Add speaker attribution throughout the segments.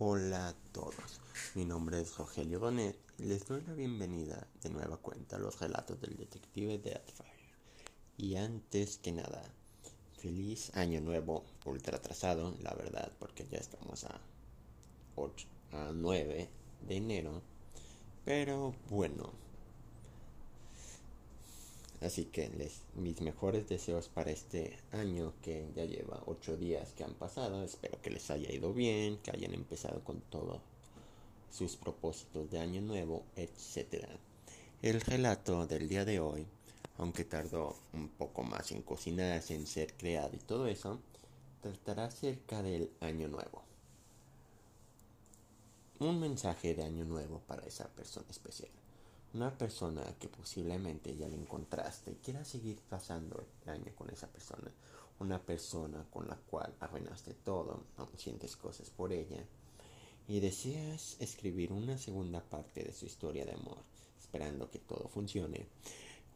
Speaker 1: Hola a todos, mi nombre es Rogelio Donet y les doy la bienvenida de nueva cuenta a los relatos del detective Deathfire. Y antes que nada, feliz año nuevo, ultra atrasado, la verdad, porque ya estamos a, 8, a 9 de enero. Pero bueno, Así que les, mis mejores deseos para este año que ya lleva ocho días que han pasado. Espero que les haya ido bien, que hayan empezado con todos sus propósitos de año nuevo, etc. El relato del día de hoy, aunque tardó un poco más en cocinarse, en ser creado y todo eso, tratará acerca del año nuevo. Un mensaje de año nuevo para esa persona especial. Una persona que posiblemente ya le encontraste y quiera seguir pasando el año con esa persona. Una persona con la cual arruinaste todo, aún sientes cosas por ella. Y deseas escribir una segunda parte de su historia de amor, esperando que todo funcione.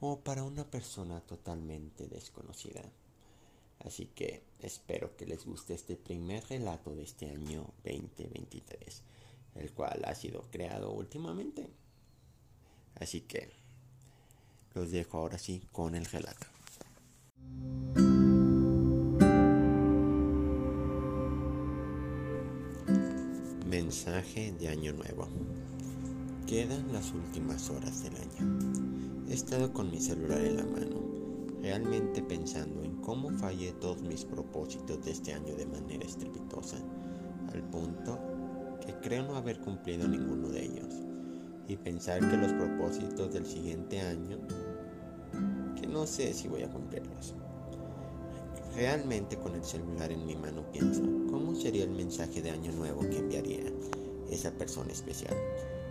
Speaker 1: O para una persona totalmente desconocida. Así que espero que les guste este primer relato de este año 2023, el cual ha sido creado últimamente. Así que los dejo ahora sí con el relato. Mensaje de Año Nuevo. Quedan las últimas horas del año. He estado con mi celular en la mano, realmente pensando en cómo fallé todos mis propósitos de este año de manera estrepitosa, al punto que creo no haber cumplido ninguno de ellos y pensar que los propósitos del siguiente año, que no sé si voy a cumplirlos. Realmente con el celular en mi mano pienso, ¿cómo sería el mensaje de año nuevo que enviaría esa persona especial?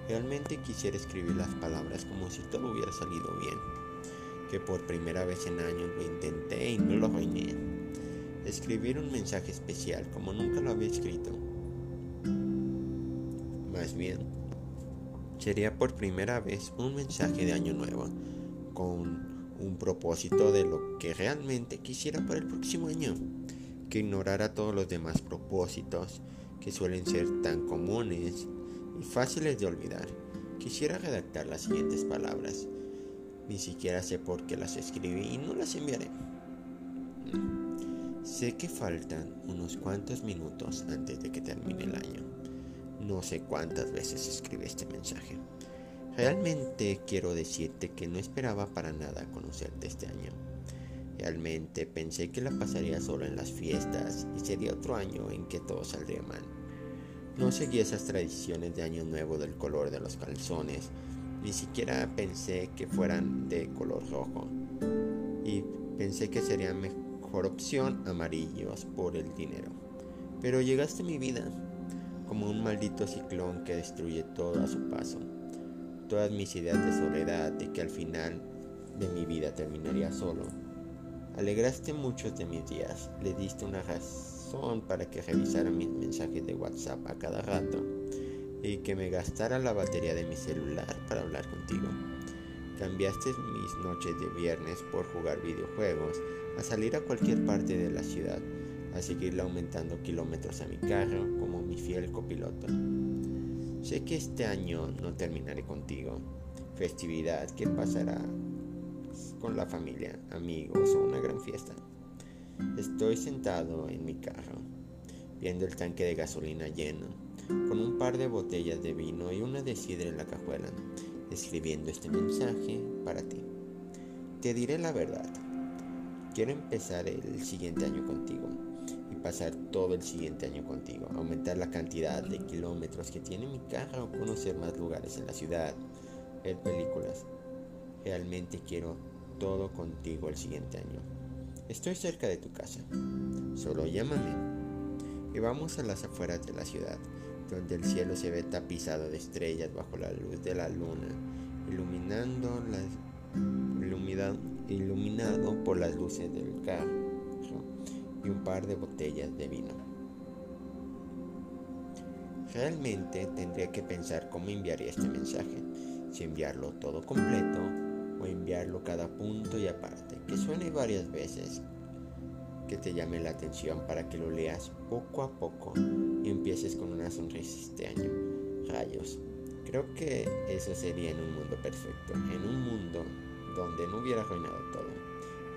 Speaker 1: Realmente quisiera escribir las palabras como si todo hubiera salido bien, que por primera vez en años lo intenté y no lo reiné. Escribir un mensaje especial como nunca lo había escrito. Más bien, sería por primera vez un mensaje de año nuevo, con un propósito de lo que realmente quisiera para el próximo año, que ignorara todos los demás propósitos que suelen ser tan comunes y fáciles de olvidar. Quisiera redactar las siguientes palabras. Ni siquiera sé por qué las escribí y no las enviaré. Sé que faltan unos cuantos minutos antes de que termine el año. No sé cuántas veces escribí este mensaje. Realmente quiero decirte que no esperaba para nada conocerte este año. Realmente pensé que la pasaría solo en las fiestas y sería otro año en que todo saldría mal. No seguí esas tradiciones de año nuevo del color de los calzones, ni siquiera pensé que fueran de color rojo. Y pensé que sería mejor opción amarillos por el dinero. Pero llegaste a mi vida como un maldito ciclón que destruye todo a su paso. Todas mis ideas de soledad y que al final de mi vida terminaría solo. Alegraste muchos de mis días, le diste una razón para que revisara mis mensajes de WhatsApp a cada rato y que me gastara la batería de mi celular para hablar contigo. Cambiaste mis noches de viernes por jugar videojuegos, a salir a cualquier parte de la ciudad a seguirle aumentando kilómetros a mi carro como mi fiel copiloto. Sé que este año no terminaré contigo. Festividad que pasará con la familia, amigos o una gran fiesta. Estoy sentado en mi carro, viendo el tanque de gasolina lleno, con un par de botellas de vino y una de sidra en la cajuela, escribiendo este mensaje para ti. Te diré la verdad. Quiero empezar el siguiente año contigo pasar todo el siguiente año contigo, aumentar la cantidad de kilómetros que tiene mi carro, conocer más lugares en la ciudad, ver películas. Realmente quiero todo contigo el siguiente año. Estoy cerca de tu casa. Solo llámame. Y vamos a las afueras de la ciudad, donde el cielo se ve tapizado de estrellas bajo la luz de la luna, iluminando las iluminado por las luces del carro y un par de botellas de vino. Realmente tendría que pensar cómo enviaría este mensaje, si enviarlo todo completo o enviarlo cada punto y aparte, que suene varias veces, que te llame la atención para que lo leas poco a poco y empieces con una sonrisa este año. Rayos. Creo que eso sería en un mundo perfecto, en un mundo donde no hubiera arruinado todo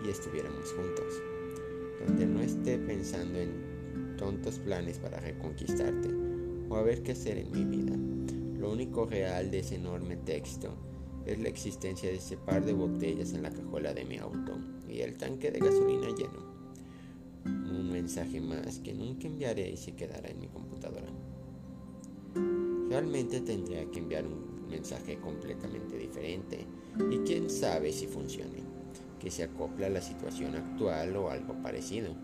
Speaker 1: y estuviéramos juntos, donde no esté pensando en tontos planes para reconquistarte o a ver qué hacer en mi vida. Lo único real de ese enorme texto es la existencia de ese par de botellas en la cajuela de mi auto y el tanque de gasolina lleno. Un mensaje más que nunca enviaré y se quedará en mi computadora. Realmente tendría que enviar un mensaje completamente diferente y quién sabe si funcione, que se acopla a la situación actual o algo parecido.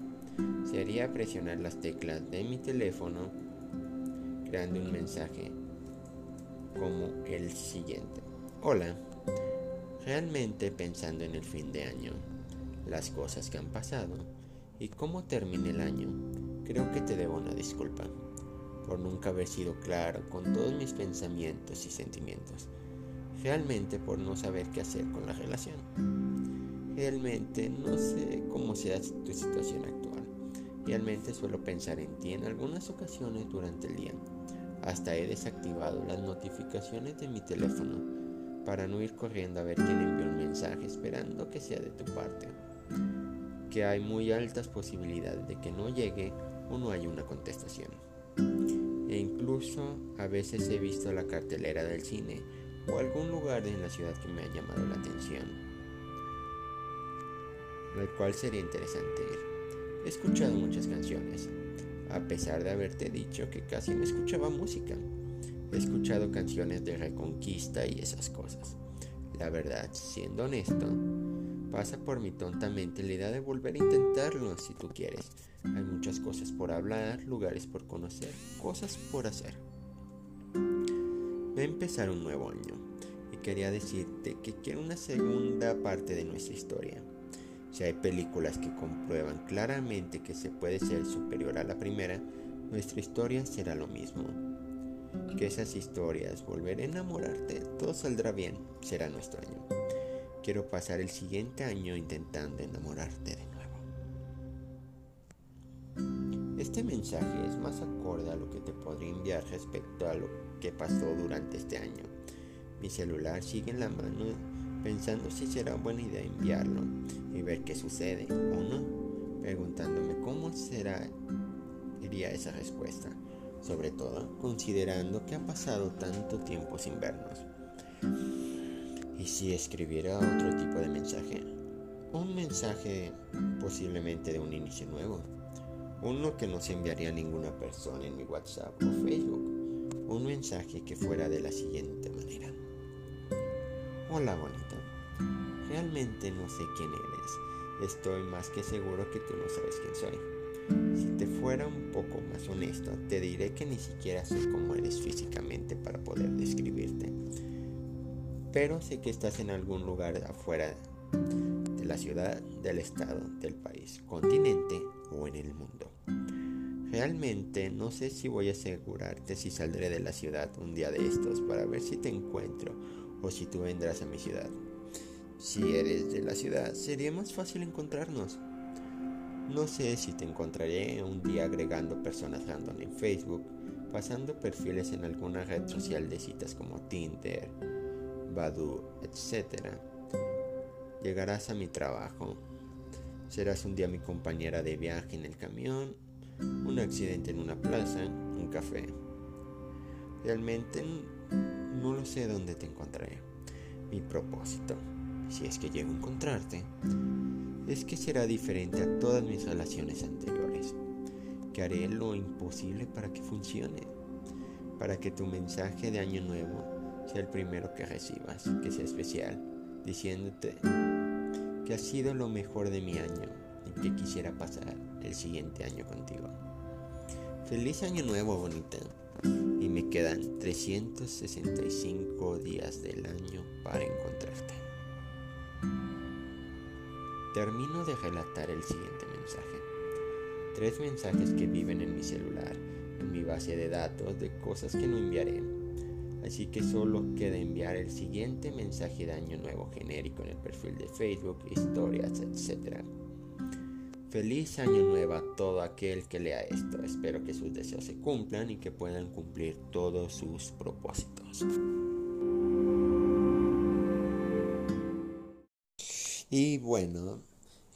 Speaker 1: Sería presionar las teclas de mi teléfono creando un mensaje como el siguiente. Hola, realmente pensando en el fin de año, las cosas que han pasado y cómo termine el año, creo que te debo una disculpa por nunca haber sido claro con todos mis pensamientos y sentimientos, realmente por no saber qué hacer con la relación. Realmente no sé cómo sea tu situación actual. Realmente suelo pensar en ti en algunas ocasiones durante el día. Hasta he desactivado las notificaciones de mi teléfono para no ir corriendo a ver quién envió un mensaje esperando que sea de tu parte. Que hay muy altas posibilidades de que no llegue o no haya una contestación. E incluso a veces he visto la cartelera del cine o algún lugar en la ciudad que me ha llamado la atención, al cual sería interesante ir. He escuchado muchas canciones, a pesar de haberte dicho que casi no escuchaba música. He escuchado canciones de reconquista y esas cosas. La verdad, siendo honesto, pasa por mi tontamente la idea de volver a intentarlo si tú quieres. Hay muchas cosas por hablar, lugares por conocer, cosas por hacer. Va a empezar un nuevo año y quería decirte que quiero una segunda parte de nuestra historia. Si hay películas que comprueban claramente que se puede ser superior a la primera, nuestra historia será lo mismo que esas historias, volver a enamorarte, todo saldrá bien, será nuestro año. Quiero pasar el siguiente año intentando enamorarte de nuevo. Este mensaje es más acorde a lo que te podría enviar respecto a lo que pasó durante este año. Mi celular sigue en la mano pensando si será buena idea enviarlo y ver qué sucede o no, preguntándome cómo será iría esa respuesta sobre todo considerando que ha pasado tanto tiempo sin vernos. ¿Y si escribiera otro tipo de mensaje? Un mensaje posiblemente de un inicio nuevo. Uno que no se enviaría a ninguna persona en mi WhatsApp o Facebook. Un mensaje que fuera de la siguiente manera. Hola bonita. Realmente no sé quién eres. Estoy más que seguro que tú no sabes quién soy. Si te fuera un poco más honesto, te diré que ni siquiera sé cómo eres físicamente para poder describirte. Pero sé que estás en algún lugar afuera de la ciudad, del estado, del país, continente o en el mundo. Realmente no sé si voy a asegurarte si saldré de la ciudad un día de estos para ver si te encuentro o si tú vendrás a mi ciudad. Si eres de la ciudad, sería más fácil encontrarnos. No sé si te encontraré un día agregando personas random en Facebook, pasando perfiles en alguna red social de citas como Tinder, Badu, etc. Llegarás a mi trabajo. Serás un día mi compañera de viaje en el camión, un accidente en una plaza, un café. Realmente no lo sé dónde te encontraré. Mi propósito, si es que llego a encontrarte, es que será diferente a todas mis relaciones anteriores, que haré lo imposible para que funcione, para que tu mensaje de año nuevo sea el primero que recibas, que sea especial, diciéndote que ha sido lo mejor de mi año y que quisiera pasar el siguiente año contigo. Feliz año nuevo, bonita. Y me quedan 365 días del año para encontrarte. Termino de relatar el siguiente mensaje. Tres mensajes que viven en mi celular, en mi base de datos de cosas que no enviaré. Así que solo queda enviar el siguiente mensaje de año nuevo genérico en el perfil de Facebook, historias, etc. Feliz año nuevo a todo aquel que lea esto. Espero que sus deseos se cumplan y que puedan cumplir todos sus propósitos. Y bueno,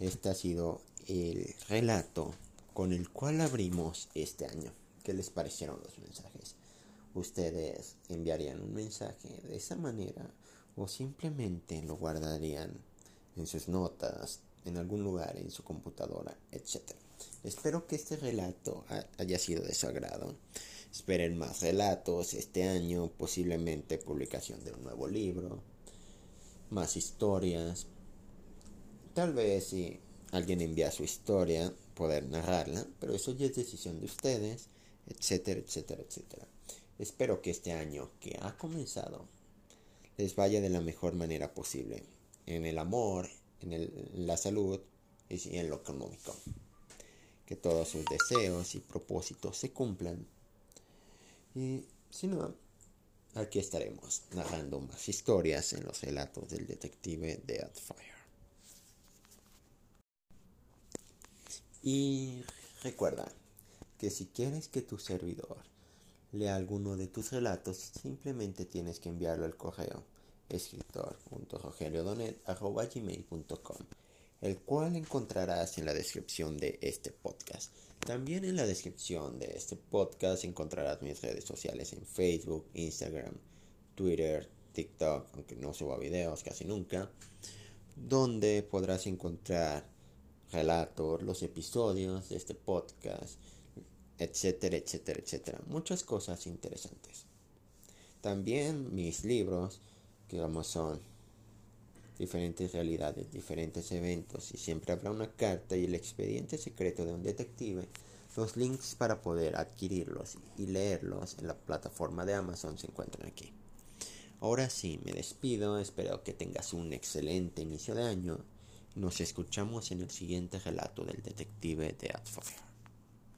Speaker 1: este ha sido el relato con el cual abrimos este año. ¿Qué les parecieron los mensajes? ¿Ustedes enviarían un mensaje de esa manera o simplemente lo guardarían en sus notas, en algún lugar, en su computadora, etcétera? Espero que este relato haya sido de su agrado. Esperen más relatos este año, posiblemente publicación de un nuevo libro, más historias. Tal vez si alguien envía su historia, poder narrarla, pero eso ya es decisión de ustedes, etcétera, etcétera, etcétera. Espero que este año que ha comenzado les vaya de la mejor manera posible, en el amor, en, la salud y en lo económico. Que todos sus deseos y propósitos se cumplan. Y si no, aquí estaremos narrando más historias en los relatos del detective Deadfire. Y recuerda que si quieres que tu servidor lea alguno de tus relatos, simplemente tienes que enviarlo al correo escritor.rogeriodonet.com, el cual encontrarás en la descripción de este podcast. También en la descripción de este podcast encontrarás mis redes sociales en Facebook, Instagram, Twitter, TikTok, aunque no subo videos casi nunca, donde podrás encontrar relatos, los episodios de este podcast, etcétera, etcétera, etcétera. Muchas cosas interesantes. También mis libros, que son diferentes realidades, diferentes eventos y siempre habrá una carta y el expediente secreto de un detective. Los links para poder adquirirlos y leerlos en la plataforma de Amazon se encuentran aquí. Ahora sí, me despido, espero que tengas un excelente inicio de año. Nos escuchamos en el siguiente relato del detective de Atfire.